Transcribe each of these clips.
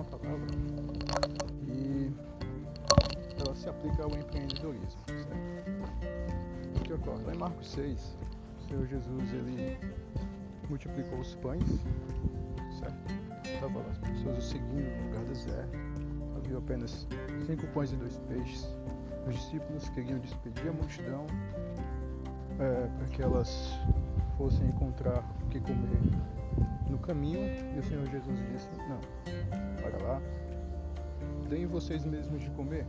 uma palavra e ela se aplica ao empreendedorismo, certo? O que ocorre? Lá em Marcos 6, o Senhor Jesus ele multiplicou os pães, certo? Estava as pessoas o seguindo no lugar deserto, havia apenas cinco pães e dois peixes. Os discípulos queriam despedir a multidão é, para que elas fossem encontrar o que comer no caminho e o Senhor Jesus disse: Não, deem vocês mesmos de comer.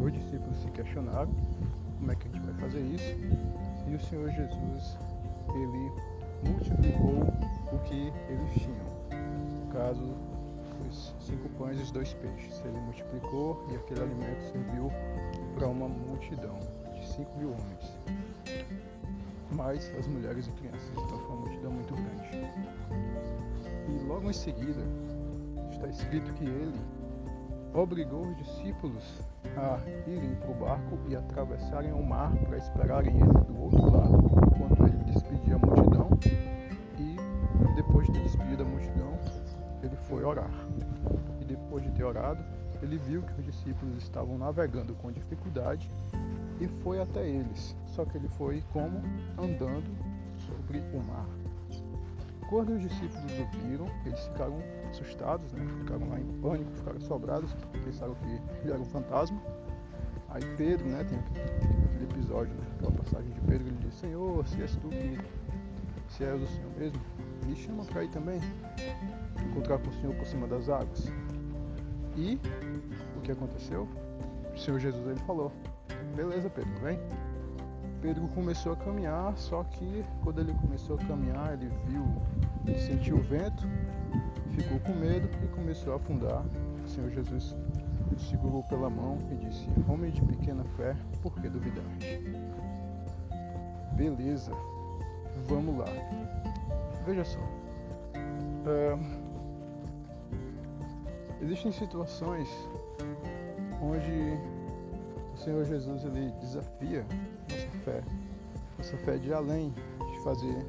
Os discípulos se questionaram: Como é que a gente vai fazer isso? E o Senhor Jesus, ele multiplicou o que eles tinham. No caso, os cinco pães e os dois peixes. Ele multiplicou e aquele alimento serviu para uma multidão de cinco mil homens. Mais as mulheres e crianças. Então foi uma multidão muito grande. E logo em seguida está escrito que ele obrigou os discípulos a irem para o barco e atravessarem o mar para esperarem ele do outro lado, enquanto ele despedia a multidão. E depois de despedir da multidão, ele foi orar. E depois de ter orado, ele viu que os discípulos estavam navegando com dificuldade e foi até eles. Só que ele foi como andando sobre o mar. Quando os discípulos o viram, eles ficaram assustados, né? ficaram lá em pânico, ficaram sobrados, pensaram que ele era um fantasma. Aí Pedro, né, tem aquele episódio, né, aquela passagem de Pedro, ele diz, Senhor, se és tu que se és o Senhor mesmo, me chama para ir também, encontrar com o Senhor por cima das águas. E o que aconteceu? O Senhor Jesus ele falou: Beleza, Pedro, vem. Pedro começou a caminhar, só que quando ele começou a caminhar, ele viu, sentiu o vento, ficou com medo e começou a afundar. O Senhor Jesus o segurou pela mão e disse: Homem de pequena fé, por que duvidaste? Beleza, vamos lá. Veja só. Uh, Existem situações onde o Senhor Jesus ele desafia nossa fé, nossa fé de além, de fazer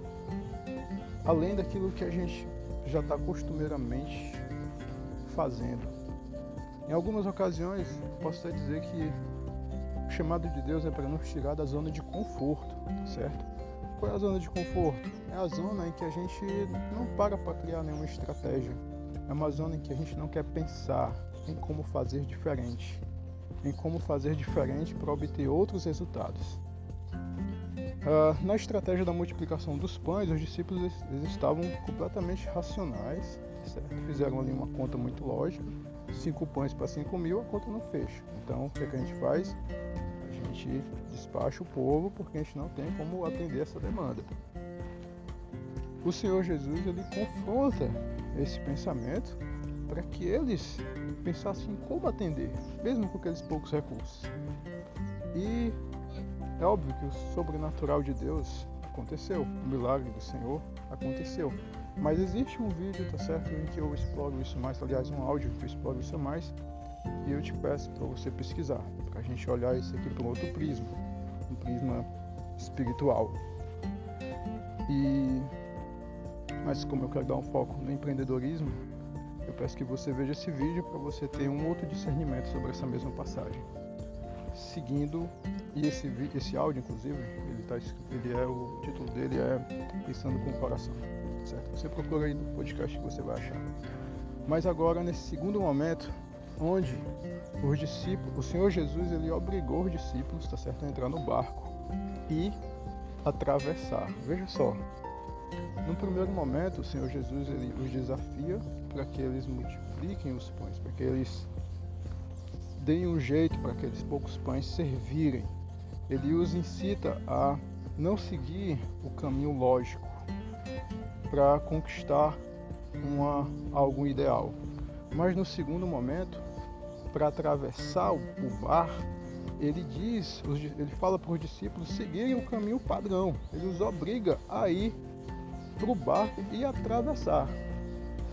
além daquilo que a gente já está costumeiramente fazendo. Em algumas ocasiões, posso até dizer que o chamado de Deus é para nos tirar da zona de conforto, certo? Qual é a zona de conforto? É a zona em que a gente não para para criar nenhuma estratégia, é uma zona em que a gente não quer pensar em como fazer diferente, em como fazer diferente para obter outros resultados. Uh, na estratégia da multiplicação dos pães, os discípulos eles estavam completamente racionais, certo? fizeram ali uma conta muito lógica, cinco pães para cinco mil, a conta não fecha. Então, o que, é que a gente faz? A gente despacha o povo porque a gente não tem como atender essa demanda. O Senhor Jesus ele confronta esse pensamento para que eles pensassem como atender, mesmo com aqueles poucos recursos. E é óbvio que o sobrenatural de Deus aconteceu, o milagre do Senhor aconteceu. Mas existe um vídeo, tá certo, em que eu exploro isso mais, aliás, um áudio que eu exploro isso mais, e eu te peço para você pesquisar, para a gente olhar isso aqui por um outro prisma, um prisma espiritual. E mas como eu quero dar um foco no empreendedorismo, eu peço que você veja esse vídeo para você ter um outro discernimento sobre essa mesma passagem. Seguindo, e esse, esse áudio, inclusive, ele, tá, ele é o título dele é Pensando com o Coração, certo? Você procura aí no podcast que você vai achar. Mas agora, nesse segundo momento, onde os discípulos, o Senhor Jesus, ele obrigou os discípulos, tá certo, a entrar no barco e atravessar. Veja só, no primeiro momento, o Senhor Jesus ele os desafia para que eles multipliquem os pães, para que eles deem um jeito para aqueles poucos pães servirem. Ele os incita a não seguir o caminho lógico para conquistar uma, algo ideal. Mas no segundo momento, para atravessar o, o ele diz, ele fala para os discípulos seguirem o caminho padrão. Ele os obriga a ir para o barco e atravessar.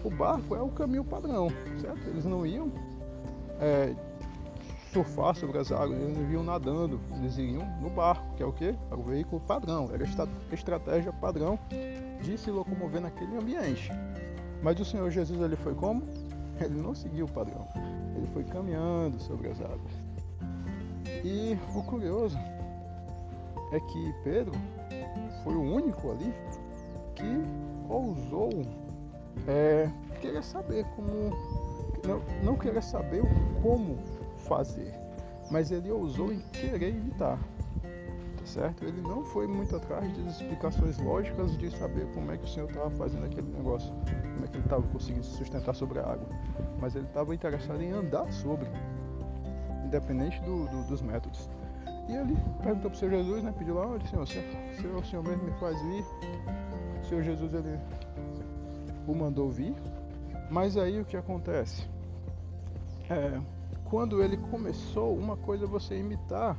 O barco é o caminho padrão, certo? Eles não iam é, surfar sobre as águas, eles não iam nadando, eles iriam no barco, que é o que? É o veículo padrão, era a estratégia padrão de se locomover naquele ambiente. Mas o Senhor Jesus ele foi como? Ele não seguiu o padrão. Ele foi caminhando sobre as águas. E o curioso é que Pedro foi o único ali que ousou é, querer saber como. Não, não querer saber como fazer, mas ele ousou em querer imitar certo? Ele não foi muito atrás de explicações lógicas de saber como é que o Senhor estava fazendo aquele negócio, como é que ele estava conseguindo se sustentar sobre a água, mas ele estava interessado em andar sobre, independente do, do, dos métodos. E ele perguntou para o Senhor Jesus, né? Pediu lá, olha Senhor, se, se o Senhor mesmo me faz vir, o Senhor Jesus ele o mandou vir, mas aí o que acontece? É, quando ele começou, uma coisa é você imitar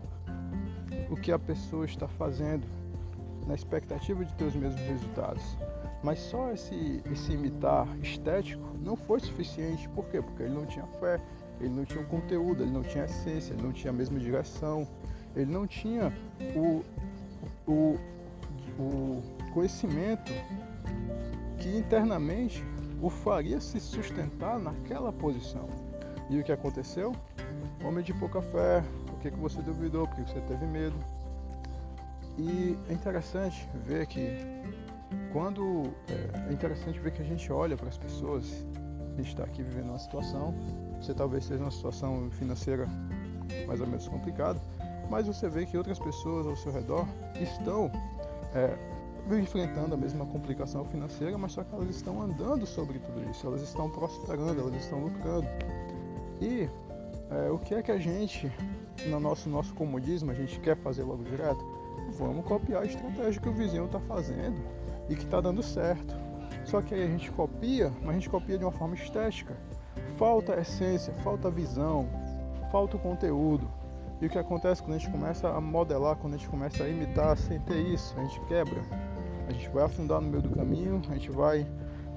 o que a pessoa está fazendo na expectativa de ter os mesmos resultados. Mas só esse, esse imitar estético não foi suficiente. Por quê? Porque ele não tinha fé, ele não tinha o conteúdo, ele não tinha essência, ele não tinha a mesma direção, ele não tinha o, o, o conhecimento que internamente o faria se sustentar naquela posição. E o que aconteceu? Homem de pouca fé, por que, que você duvidou? Por que, você teve medo? E é interessante ver que quando é, é interessante ver que a gente olha para as pessoas, a gente está aqui vivendo uma situação, você talvez esteja numa situação financeira mais ou menos complicada, mas você vê que outras pessoas ao seu redor estão é, enfrentando a mesma complicação financeira, mas só que elas estão andando sobre tudo isso, elas estão prosperando, elas estão lucrando. E é, o que é que a gente no nosso, nosso comodismo, a gente quer fazer logo direto, vamos copiar a estratégia que o vizinho está fazendo e que está dando certo. Só que aí a gente copia, mas a gente copia de uma forma estética. Falta essência, falta visão, falta o conteúdo. E o que acontece quando a gente começa a modelar, quando a gente começa a imitar sem ter isso, a gente quebra. A gente vai afundar no meio do caminho, a gente vai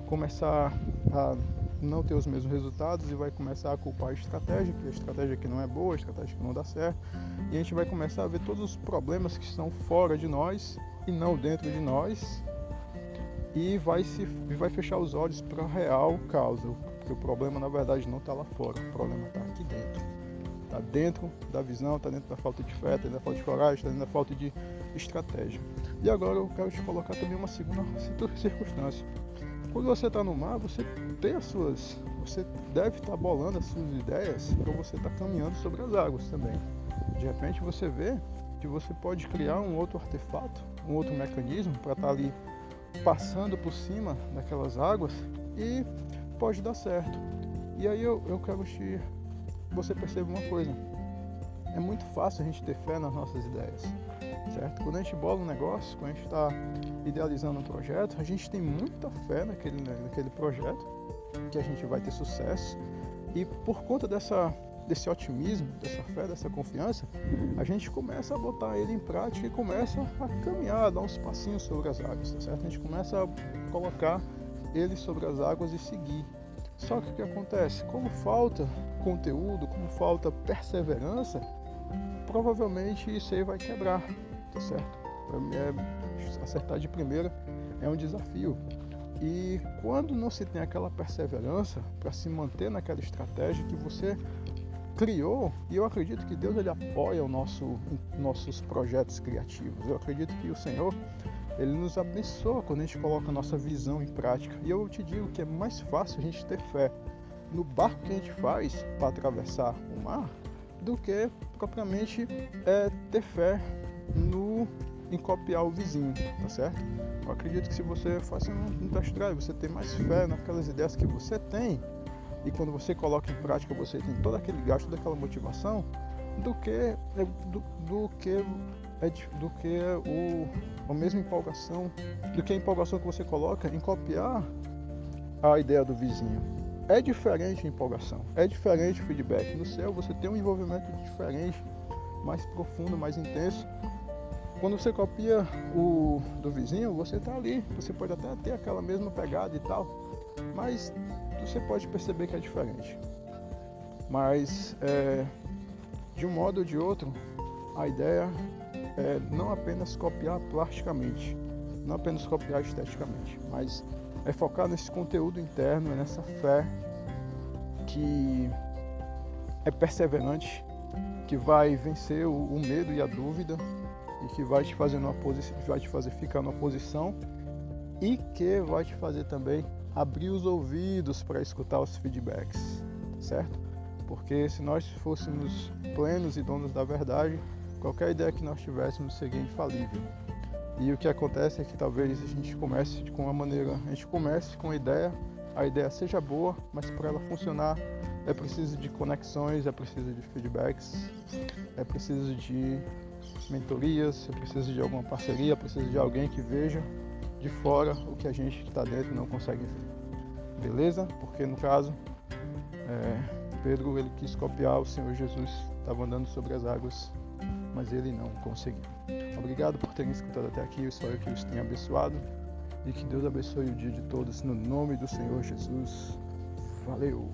começar a não ter os mesmos resultados e vai começar a culpar a estratégia, que a estratégia que não é boa, a estratégia que não dá certo, e a gente vai começar a ver todos os problemas que estão fora de nós e não dentro de nós, e vai se vai fechar os olhos para a real causa, porque o problema na verdade não está lá fora, o problema está aqui dentro. Está dentro da visão, está dentro da falta de fé, está dentro da falta de coragem, está dentro da falta de estratégia. E agora eu quero te colocar também uma segunda circunstância. Quando você está no mar, você tem as suas. Você deve estar tá bolando as suas ideias para você estar tá caminhando sobre as águas também. De repente você vê que você pode criar um outro artefato, um outro mecanismo para estar tá ali passando por cima daquelas águas e pode dar certo. E aí eu, eu quero te. Você percebe uma coisa. É muito fácil a gente ter fé nas nossas ideias certo? Quando a gente bola um negócio, quando a gente está idealizando um projeto, a gente tem muita fé naquele, naquele projeto, que a gente vai ter sucesso, e por conta dessa, desse otimismo, dessa fé, dessa confiança, a gente começa a botar ele em prática e começa a caminhar, a dar uns passinhos sobre as águas, tá certo? A gente começa a colocar ele sobre as águas e seguir. Só que o que acontece? Como falta conteúdo, como falta perseverança, provavelmente isso aí vai quebrar tá certo? Para mim é acertar de primeira é um desafio. E quando não se tem aquela perseverança para se manter naquela estratégia que você criou, e eu acredito que Deus ele apoia o nosso nossos projetos criativos. Eu acredito que o Senhor ele nos abençoa quando a gente coloca a nossa visão em prática. E eu te digo que é mais fácil a gente ter fé no barco que a gente faz para atravessar o mar do que propriamente é, ter fé no, em copiar o vizinho, tá certo? Eu acredito que se você faz um, um test drive, você tem mais fé naquelas ideias que você tem e quando você coloca em prática você tem todo aquele gasto, toda aquela motivação do que é, do, do que é do que o a mesma empolgação do que a empolgação que você coloca em copiar a ideia do vizinho. É diferente a empolgação, é diferente o feedback. No céu você tem um envolvimento diferente, mais profundo, mais intenso quando você copia o do vizinho, você está ali. Você pode até ter aquela mesma pegada e tal, mas você pode perceber que é diferente. Mas é, de um modo ou de outro, a ideia é não apenas copiar plasticamente, não apenas copiar esteticamente, mas é focar nesse conteúdo interno, nessa fé que é perseverante, que vai vencer o medo e a dúvida e que vai te fazer numa posição, vai te fazer ficar numa posição e que vai te fazer também abrir os ouvidos para escutar os feedbacks, certo? Porque se nós fôssemos plenos e donos da verdade, qualquer ideia que nós tivéssemos seria infalível. E o que acontece é que talvez a gente comece com uma maneira, a gente comece com a ideia, a ideia seja boa, mas para ela funcionar é preciso de conexões, é preciso de feedbacks, é preciso de mentorias, é preciso de alguma parceria, preciso de alguém que veja de fora o que a gente que está dentro não consegue ver. Beleza? Porque no caso, é, Pedro ele quis copiar o Senhor Jesus, estava andando sobre as águas, mas ele não conseguiu. Obrigado por terem escutado até aqui, eu espero que os tenha abençoado e que Deus abençoe o dia de todos no nome do Senhor Jesus. Valeu!